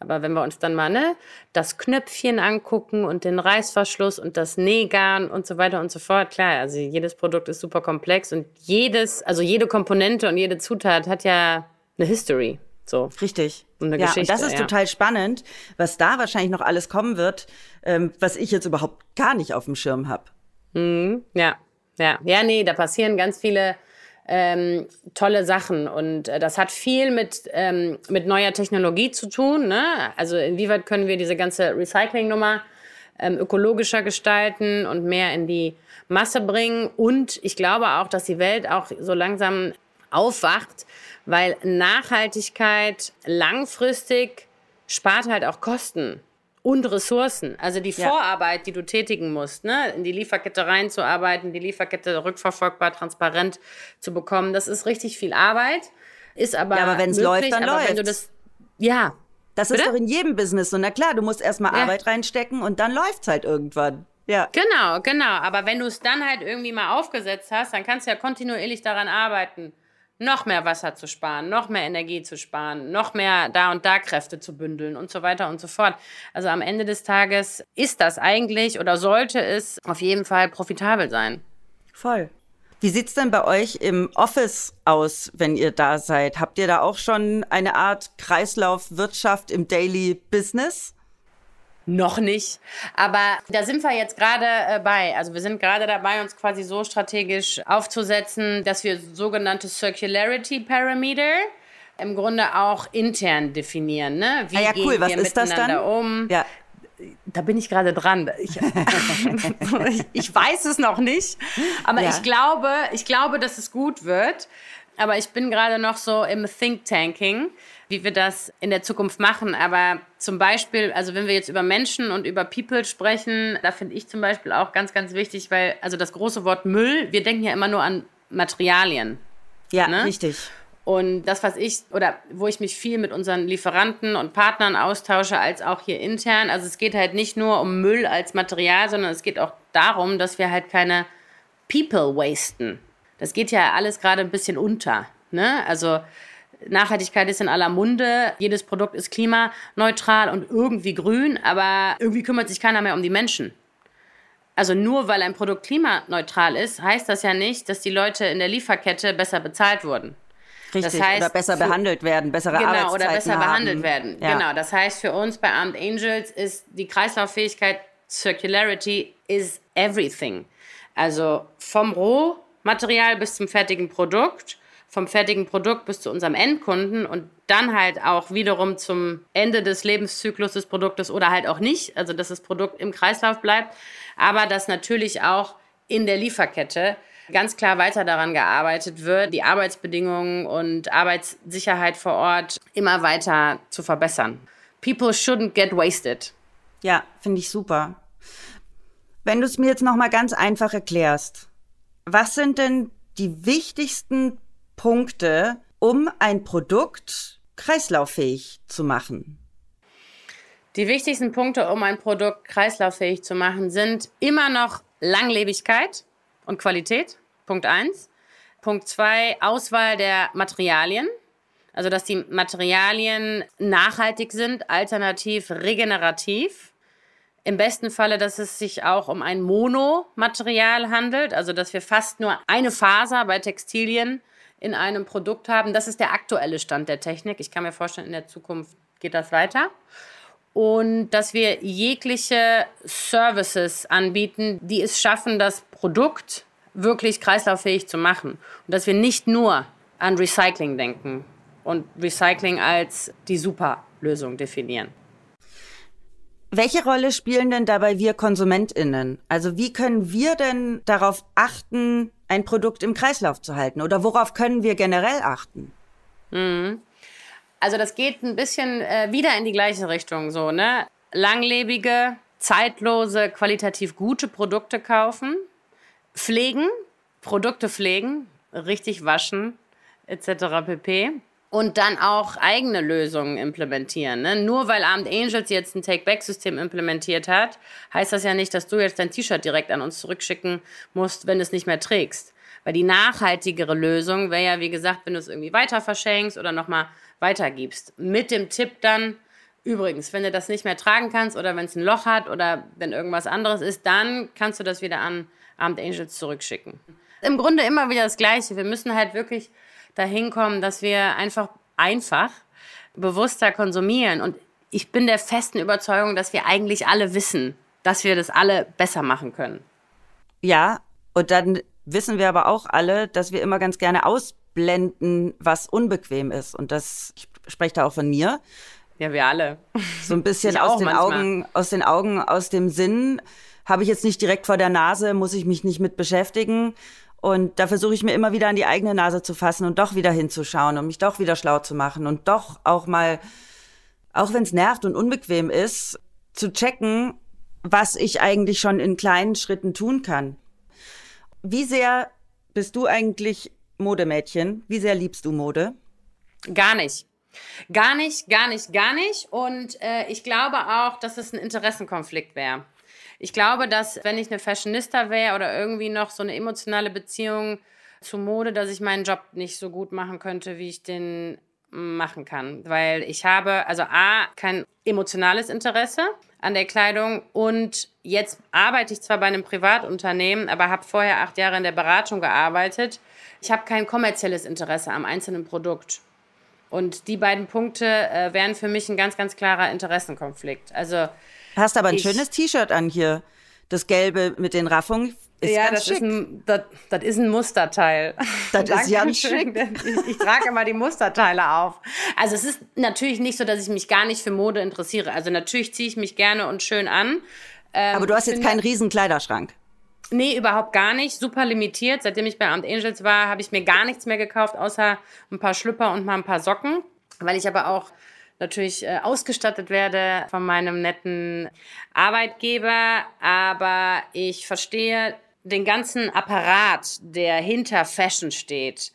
Aber wenn wir uns dann mal ne, das Knöpfchen angucken und den Reißverschluss und das Nähgarn und so weiter und so fort, klar, also jedes Produkt ist super komplex und jedes, also jede Komponente und jede Zutat hat ja eine History. So. Richtig. Und eine ja, Geschichte. Und das ist ja. total spannend, was da wahrscheinlich noch alles kommen wird, ähm, was ich jetzt überhaupt gar nicht auf dem Schirm habe. Mhm. Ja, ja. Ja, nee, da passieren ganz viele ähm, tolle Sachen. Und äh, das hat viel mit, ähm, mit neuer Technologie zu tun. Ne? Also inwieweit können wir diese ganze Recycling-Nummer ähm, ökologischer gestalten und mehr in die Masse bringen. Und ich glaube auch, dass die Welt auch so langsam aufwacht, weil Nachhaltigkeit langfristig spart halt auch Kosten und Ressourcen. Also die ja. Vorarbeit, die du tätigen musst, ne? in die Lieferkette reinzuarbeiten, die Lieferkette rückverfolgbar, transparent zu bekommen, das ist richtig viel Arbeit. Ist aber, ja, aber wenn es läuft, dann läuft. Das, ja. Das ist Bitte? doch in jedem Business so. Na klar, du musst erstmal ja. Arbeit reinstecken und dann läuft es halt irgendwann. Ja. Genau, genau. Aber wenn du es dann halt irgendwie mal aufgesetzt hast, dann kannst du ja kontinuierlich daran arbeiten, noch mehr Wasser zu sparen, noch mehr Energie zu sparen, noch mehr da und da Kräfte zu bündeln und so weiter und so fort. Also am Ende des Tages ist das eigentlich oder sollte es auf jeden Fall profitabel sein. Voll. Wie sieht es denn bei euch im Office aus, wenn ihr da seid? Habt ihr da auch schon eine Art Kreislaufwirtschaft im Daily Business? Noch nicht. Aber da sind wir jetzt gerade äh, bei. Also wir sind gerade dabei, uns quasi so strategisch aufzusetzen, dass wir sogenannte Circularity Parameter im Grunde auch intern definieren. Ne? Wie ah ja, cool. Was ist das dann? Um? Ja. Da bin ich gerade dran. Ich, ich, weiß es noch nicht, aber ja. ich glaube, ich glaube, dass es gut wird. Aber ich bin gerade noch so im Think Tanking wie wir das in der Zukunft machen. Aber zum Beispiel, also wenn wir jetzt über Menschen und über People sprechen, da finde ich zum Beispiel auch ganz, ganz wichtig, weil, also das große Wort Müll, wir denken ja immer nur an Materialien. Ja, ne? richtig. Und das, was ich, oder wo ich mich viel mit unseren Lieferanten und Partnern austausche, als auch hier intern, also es geht halt nicht nur um Müll als Material, sondern es geht auch darum, dass wir halt keine People wasten. Das geht ja alles gerade ein bisschen unter. Ne? Also Nachhaltigkeit ist in aller Munde, jedes Produkt ist klimaneutral und irgendwie grün, aber irgendwie kümmert sich keiner mehr um die Menschen. Also nur weil ein Produkt klimaneutral ist, heißt das ja nicht, dass die Leute in der Lieferkette besser bezahlt wurden. Richtig, das heißt, oder besser für, behandelt werden, bessere genau, Arbeitszeiten oder besser haben. behandelt werden. Ja. Genau, das heißt für uns bei Armed Angels ist die Kreislauffähigkeit, Circularity is everything. Also vom Rohmaterial bis zum fertigen Produkt vom fertigen Produkt bis zu unserem Endkunden und dann halt auch wiederum zum Ende des Lebenszyklus des Produktes oder halt auch nicht, also dass das Produkt im Kreislauf bleibt, aber dass natürlich auch in der Lieferkette ganz klar weiter daran gearbeitet wird, die Arbeitsbedingungen und Arbeitssicherheit vor Ort immer weiter zu verbessern. People shouldn't get wasted. Ja, finde ich super. Wenn du es mir jetzt noch mal ganz einfach erklärst, was sind denn die wichtigsten Punkte, um ein Produkt kreislauffähig zu machen? Die wichtigsten Punkte, um ein Produkt kreislauffähig zu machen, sind immer noch Langlebigkeit und Qualität. Punkt 1. Punkt 2, Auswahl der Materialien. Also, dass die Materialien nachhaltig sind, alternativ regenerativ. Im besten Falle, dass es sich auch um ein Monomaterial handelt, also dass wir fast nur eine Faser bei Textilien in einem Produkt haben. Das ist der aktuelle Stand der Technik. Ich kann mir vorstellen, in der Zukunft geht das weiter. Und dass wir jegliche Services anbieten, die es schaffen, das Produkt wirklich kreislauffähig zu machen. Und dass wir nicht nur an Recycling denken und Recycling als die Superlösung definieren. Welche Rolle spielen denn dabei wir KonsumentInnen? Also wie können wir denn darauf achten, ein Produkt im Kreislauf zu halten? Oder worauf können wir generell achten? Mhm. Also das geht ein bisschen äh, wieder in die gleiche Richtung, so ne? Langlebige, zeitlose, qualitativ gute Produkte kaufen, pflegen, Produkte pflegen, richtig waschen, etc. pp und dann auch eigene Lösungen implementieren. Ne? Nur weil Armed Angels jetzt ein Take-Back-System implementiert hat, heißt das ja nicht, dass du jetzt dein T-Shirt direkt an uns zurückschicken musst, wenn du es nicht mehr trägst. Weil die nachhaltigere Lösung wäre ja, wie gesagt, wenn du es irgendwie weiter verschenkst oder nochmal weitergibst. Mit dem Tipp dann, übrigens, wenn du das nicht mehr tragen kannst oder wenn es ein Loch hat oder wenn irgendwas anderes ist, dann kannst du das wieder an Armed Angels zurückschicken. Im Grunde immer wieder das Gleiche. Wir müssen halt wirklich dahin kommen, dass wir einfach, einfach bewusster konsumieren. Und ich bin der festen Überzeugung, dass wir eigentlich alle wissen, dass wir das alle besser machen können. Ja, und dann wissen wir aber auch alle, dass wir immer ganz gerne ausblenden, was unbequem ist. Und das, ich spreche da auch von mir. Ja, wir alle. So ein bisschen aus den manchmal. Augen, aus den Augen, aus dem Sinn. Habe ich jetzt nicht direkt vor der Nase, muss ich mich nicht mit beschäftigen. Und da versuche ich mir immer wieder an die eigene Nase zu fassen und doch wieder hinzuschauen und mich doch wieder schlau zu machen und doch auch mal, auch wenn es nervt und unbequem ist, zu checken, was ich eigentlich schon in kleinen Schritten tun kann. Wie sehr bist du eigentlich Modemädchen? Wie sehr liebst du Mode? Gar nicht. Gar nicht, gar nicht, gar nicht. Und äh, ich glaube auch, dass es ein Interessenkonflikt wäre. Ich glaube, dass wenn ich eine Fashionista wäre oder irgendwie noch so eine emotionale Beziehung zu Mode, dass ich meinen Job nicht so gut machen könnte, wie ich den machen kann. Weil ich habe, also A, kein emotionales Interesse an der Kleidung und jetzt arbeite ich zwar bei einem Privatunternehmen, aber habe vorher acht Jahre in der Beratung gearbeitet. Ich habe kein kommerzielles Interesse am einzelnen Produkt. Und die beiden Punkte äh, wären für mich ein ganz, ganz klarer Interessenkonflikt. Also Hast aber ein schönes T-Shirt an hier. Das Gelbe mit den Raffungen. Ist ja, ganz das schick. ist, ein, das, das ist ein Musterteil. Das ist ja Dankeschön. Ich, ich trage immer die Musterteile auf. Also es ist natürlich nicht so, dass ich mich gar nicht für Mode interessiere. Also natürlich ziehe ich mich gerne und schön an. Ähm, aber du hast ich jetzt finde- keinen riesen Kleiderschrank. Nee, überhaupt gar nicht. Super limitiert. Seitdem ich bei Amt Angels war, habe ich mir gar nichts mehr gekauft, außer ein paar Schlüpper und mal ein paar Socken. Weil ich aber auch natürlich äh, ausgestattet werde von meinem netten Arbeitgeber. Aber ich verstehe den ganzen Apparat, der hinter Fashion steht.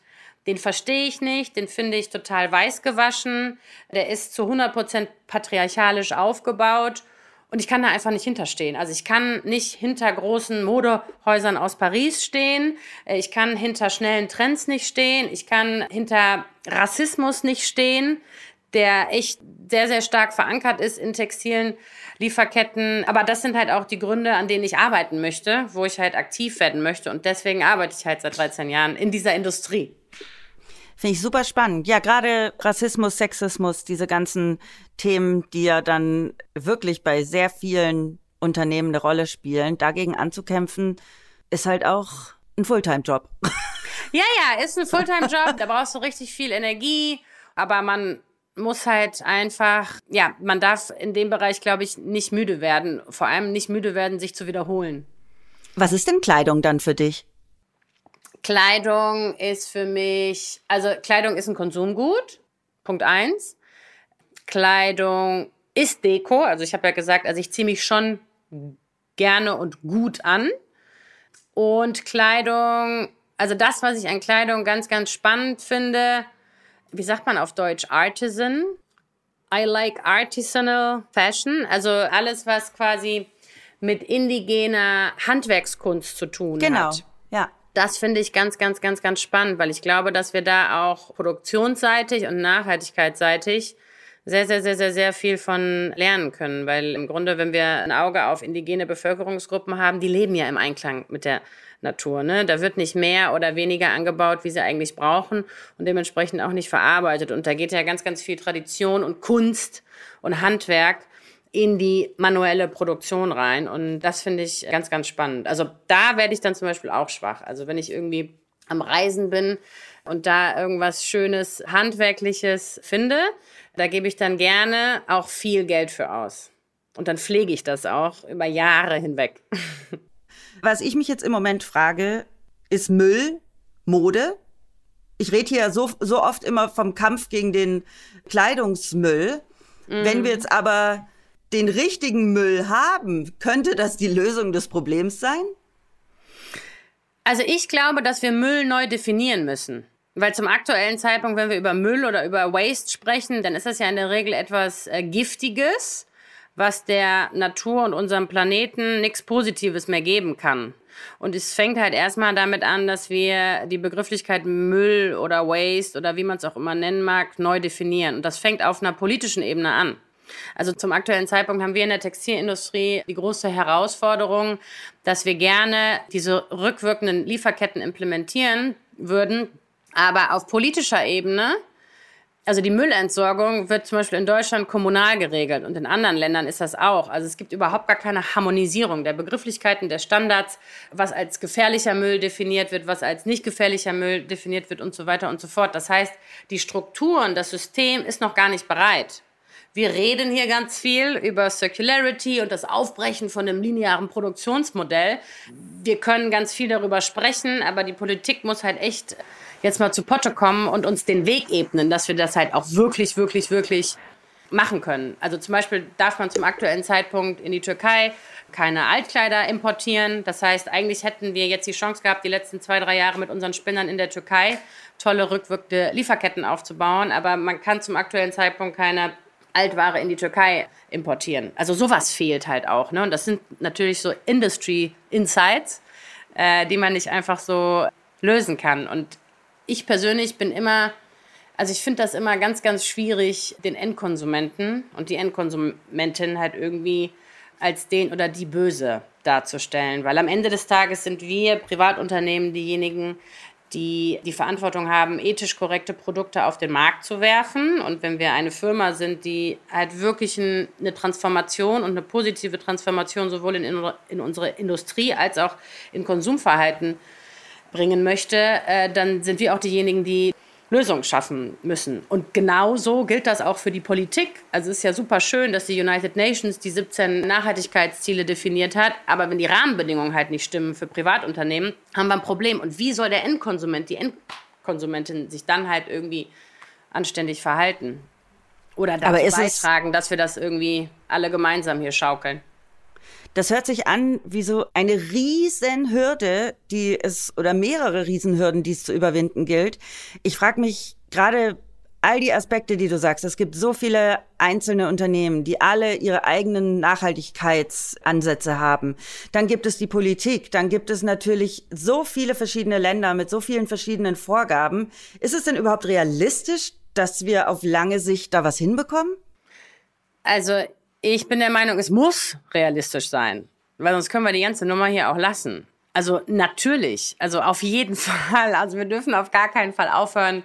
Den verstehe ich nicht, den finde ich total weiß gewaschen. Der ist zu 100% patriarchalisch aufgebaut. Und ich kann da einfach nicht hinterstehen. Also ich kann nicht hinter großen Modehäusern aus Paris stehen. Äh, Ich kann hinter schnellen Trends nicht stehen. Ich kann hinter Rassismus nicht stehen, der echt sehr, sehr stark verankert ist in textilen Lieferketten. Aber das sind halt auch die Gründe, an denen ich arbeiten möchte, wo ich halt aktiv werden möchte. Und deswegen arbeite ich halt seit 13 Jahren in dieser Industrie. Finde ich super spannend. Ja, gerade Rassismus, Sexismus, diese ganzen Themen, die ja dann wirklich bei sehr vielen Unternehmen eine Rolle spielen, dagegen anzukämpfen, ist halt auch ein Fulltime-Job. Ja, ja, ist ein Fulltime-Job, da brauchst du richtig viel Energie, aber man muss halt einfach, ja, man darf in dem Bereich, glaube ich, nicht müde werden. Vor allem nicht müde werden, sich zu wiederholen. Was ist denn Kleidung dann für dich? Kleidung ist für mich, also Kleidung ist ein Konsumgut, Punkt eins. Kleidung ist Deko, also ich habe ja gesagt, also ich ziehe mich schon gerne und gut an. Und Kleidung, also das, was ich an Kleidung ganz, ganz spannend finde, wie sagt man auf Deutsch, Artisan. I like artisanal fashion, also alles, was quasi mit indigener Handwerkskunst zu tun Genau. hat. Ja. Das finde ich ganz, ganz, ganz, ganz spannend, weil ich glaube, dass wir da auch produktionsseitig und nachhaltigkeitsseitig sehr, sehr, sehr, sehr, sehr viel von lernen können. Weil im Grunde, wenn wir ein Auge auf indigene Bevölkerungsgruppen haben, die leben ja im Einklang mit der Natur. Ne? Da wird nicht mehr oder weniger angebaut, wie sie eigentlich brauchen und dementsprechend auch nicht verarbeitet. Und da geht ja ganz, ganz viel Tradition und Kunst und Handwerk in die manuelle Produktion rein. Und das finde ich ganz, ganz spannend. Also da werde ich dann zum Beispiel auch schwach. Also wenn ich irgendwie am Reisen bin und da irgendwas Schönes, Handwerkliches finde, da gebe ich dann gerne auch viel Geld für aus. Und dann pflege ich das auch über Jahre hinweg. Was ich mich jetzt im Moment frage, ist Müll, Mode. Ich rede hier so, so oft immer vom Kampf gegen den Kleidungsmüll. Wenn wir jetzt aber den richtigen Müll haben, könnte das die Lösung des Problems sein? Also ich glaube, dass wir Müll neu definieren müssen. Weil zum aktuellen Zeitpunkt, wenn wir über Müll oder über Waste sprechen, dann ist das ja in der Regel etwas äh, Giftiges, was der Natur und unserem Planeten nichts Positives mehr geben kann. Und es fängt halt erstmal damit an, dass wir die Begrifflichkeit Müll oder Waste oder wie man es auch immer nennen mag, neu definieren. Und das fängt auf einer politischen Ebene an. Also zum aktuellen Zeitpunkt haben wir in der Textilindustrie die große Herausforderung, dass wir gerne diese rückwirkenden Lieferketten implementieren würden, aber auf politischer Ebene also die Müllentsorgung wird zum Beispiel in Deutschland kommunal geregelt und in anderen Ländern ist das auch. Also es gibt überhaupt gar keine Harmonisierung der Begrifflichkeiten, der Standards, was als gefährlicher Müll definiert wird, was als nicht gefährlicher Müll definiert wird und so weiter und so fort. Das heißt, die Strukturen, das System ist noch gar nicht bereit. Wir reden hier ganz viel über Circularity und das Aufbrechen von einem linearen Produktionsmodell. Wir können ganz viel darüber sprechen, aber die Politik muss halt echt jetzt mal zu Potte kommen und uns den Weg ebnen, dass wir das halt auch wirklich, wirklich, wirklich machen können. Also zum Beispiel darf man zum aktuellen Zeitpunkt in die Türkei keine Altkleider importieren. Das heißt, eigentlich hätten wir jetzt die Chance gehabt, die letzten zwei, drei Jahre mit unseren Spinnern in der Türkei tolle rückwirkende Lieferketten aufzubauen. Aber man kann zum aktuellen Zeitpunkt keine Altware in die Türkei importieren. Also sowas fehlt halt auch. Ne? Und das sind natürlich so Industry Insights, äh, die man nicht einfach so lösen kann. Und ich persönlich bin immer, also ich finde das immer ganz, ganz schwierig, den Endkonsumenten und die Endkonsumentin halt irgendwie als den oder die Böse darzustellen. Weil am Ende des Tages sind wir Privatunternehmen diejenigen, die die Verantwortung haben, ethisch korrekte Produkte auf den Markt zu werfen. Und wenn wir eine Firma sind, die halt wirklich eine Transformation und eine positive Transformation sowohl in, in unsere Industrie als auch in Konsumverhalten bringen möchte, äh, dann sind wir auch diejenigen, die Lösungen schaffen müssen. Und genauso gilt das auch für die Politik. Also es ist ja super schön, dass die United Nations die 17 Nachhaltigkeitsziele definiert hat, aber wenn die Rahmenbedingungen halt nicht stimmen für Privatunternehmen, haben wir ein Problem. Und wie soll der Endkonsument, die Endkonsumentin sich dann halt irgendwie anständig verhalten? Oder dazu beitragen, dass wir das irgendwie alle gemeinsam hier schaukeln? Das hört sich an wie so eine Riesenhürde, die es oder mehrere Riesenhürden, die es zu überwinden gilt. Ich frage mich gerade all die Aspekte, die du sagst. Es gibt so viele einzelne Unternehmen, die alle ihre eigenen Nachhaltigkeitsansätze haben. Dann gibt es die Politik, dann gibt es natürlich so viele verschiedene Länder mit so vielen verschiedenen Vorgaben. Ist es denn überhaupt realistisch, dass wir auf lange Sicht da was hinbekommen? Also ich bin der Meinung, es muss realistisch sein, weil sonst können wir die ganze Nummer hier auch lassen. Also natürlich, also auf jeden Fall. Also wir dürfen auf gar keinen Fall aufhören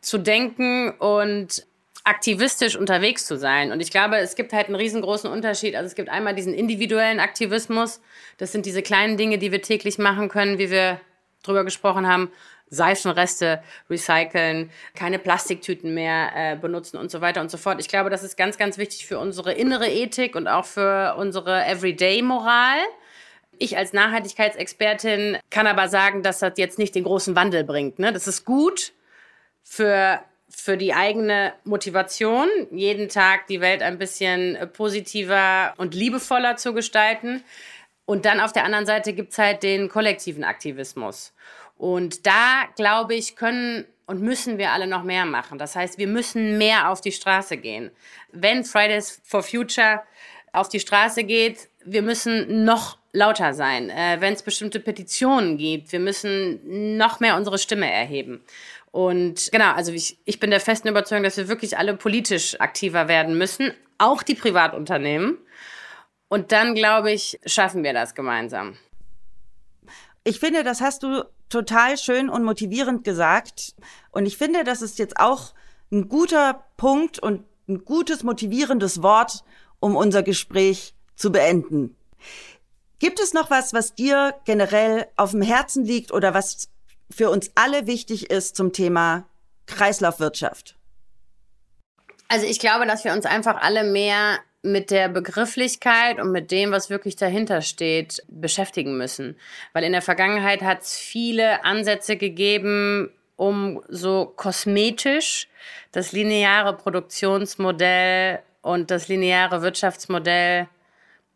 zu denken und aktivistisch unterwegs zu sein. Und ich glaube, es gibt halt einen riesengroßen Unterschied. Also es gibt einmal diesen individuellen Aktivismus. Das sind diese kleinen Dinge, die wir täglich machen können, wie wir drüber gesprochen haben. Seifenreste recyceln, keine Plastiktüten mehr äh, benutzen und so weiter und so fort. Ich glaube, das ist ganz, ganz wichtig für unsere innere Ethik und auch für unsere Everyday-Moral. Ich als Nachhaltigkeitsexpertin kann aber sagen, dass das jetzt nicht den großen Wandel bringt. Ne? Das ist gut für, für die eigene Motivation, jeden Tag die Welt ein bisschen positiver und liebevoller zu gestalten. Und dann auf der anderen Seite gibt es halt den kollektiven Aktivismus. Und da, glaube ich, können und müssen wir alle noch mehr machen. Das heißt, wir müssen mehr auf die Straße gehen. Wenn Fridays for Future auf die Straße geht, wir müssen noch lauter sein. Äh, Wenn es bestimmte Petitionen gibt, wir müssen noch mehr unsere Stimme erheben. Und genau, also ich, ich bin der festen Überzeugung, dass wir wirklich alle politisch aktiver werden müssen, auch die Privatunternehmen. Und dann, glaube ich, schaffen wir das gemeinsam. Ich finde, das hast du total schön und motivierend gesagt. Und ich finde, das ist jetzt auch ein guter Punkt und ein gutes motivierendes Wort, um unser Gespräch zu beenden. Gibt es noch was, was dir generell auf dem Herzen liegt oder was für uns alle wichtig ist zum Thema Kreislaufwirtschaft? Also ich glaube, dass wir uns einfach alle mehr mit der Begrifflichkeit und mit dem, was wirklich dahinter steht, beschäftigen müssen. Weil in der Vergangenheit hat es viele Ansätze gegeben, um so kosmetisch das lineare Produktionsmodell und das lineare Wirtschaftsmodell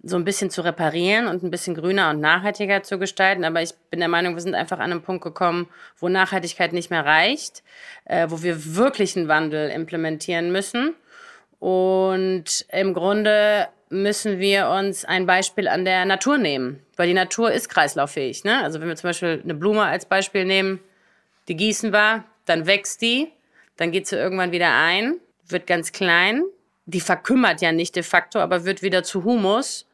so ein bisschen zu reparieren und ein bisschen grüner und nachhaltiger zu gestalten. Aber ich bin der Meinung, wir sind einfach an einen Punkt gekommen, wo Nachhaltigkeit nicht mehr reicht, äh, wo wir wirklich einen Wandel implementieren müssen. Und im Grunde müssen wir uns ein Beispiel an der Natur nehmen, weil die Natur ist kreislauffähig. Ne? Also wenn wir zum Beispiel eine Blume als Beispiel nehmen, die gießen wir, dann wächst die, dann geht sie irgendwann wieder ein, wird ganz klein, die verkümmert ja nicht de facto, aber wird wieder zu Humus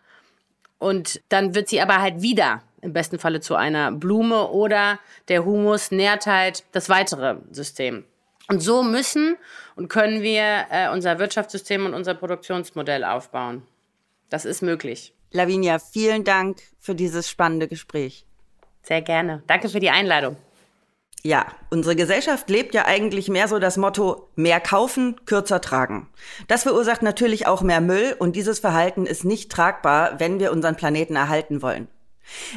und dann wird sie aber halt wieder im besten Falle zu einer Blume oder der Humus nährt halt das weitere System. Und so müssen und können wir äh, unser Wirtschaftssystem und unser Produktionsmodell aufbauen. Das ist möglich. Lavinia, vielen Dank für dieses spannende Gespräch. Sehr gerne. Danke für die Einladung. Ja, unsere Gesellschaft lebt ja eigentlich mehr so das Motto mehr kaufen, kürzer tragen. Das verursacht natürlich auch mehr Müll und dieses Verhalten ist nicht tragbar, wenn wir unseren Planeten erhalten wollen.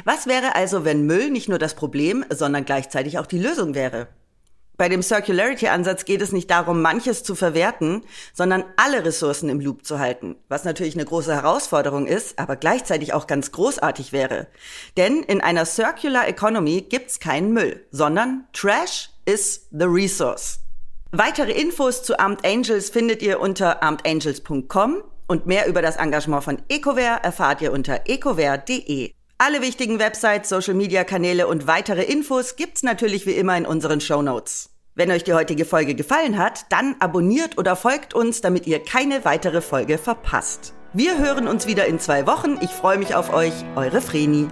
Was wäre also, wenn Müll nicht nur das Problem, sondern gleichzeitig auch die Lösung wäre? Bei dem Circularity-Ansatz geht es nicht darum, manches zu verwerten, sondern alle Ressourcen im Loop zu halten, was natürlich eine große Herausforderung ist, aber gleichzeitig auch ganz großartig wäre. Denn in einer Circular Economy gibt's keinen Müll, sondern Trash is the resource. Weitere Infos zu Armed Angels findet ihr unter armedangels.com und mehr über das Engagement von EcoWare erfahrt ihr unter ecoware.de. Alle wichtigen Websites, Social Media Kanäle und weitere Infos gibt's natürlich wie immer in unseren Show Notes. Wenn euch die heutige Folge gefallen hat, dann abonniert oder folgt uns, damit ihr keine weitere Folge verpasst. Wir hören uns wieder in zwei Wochen. Ich freue mich auf euch, eure Vreni.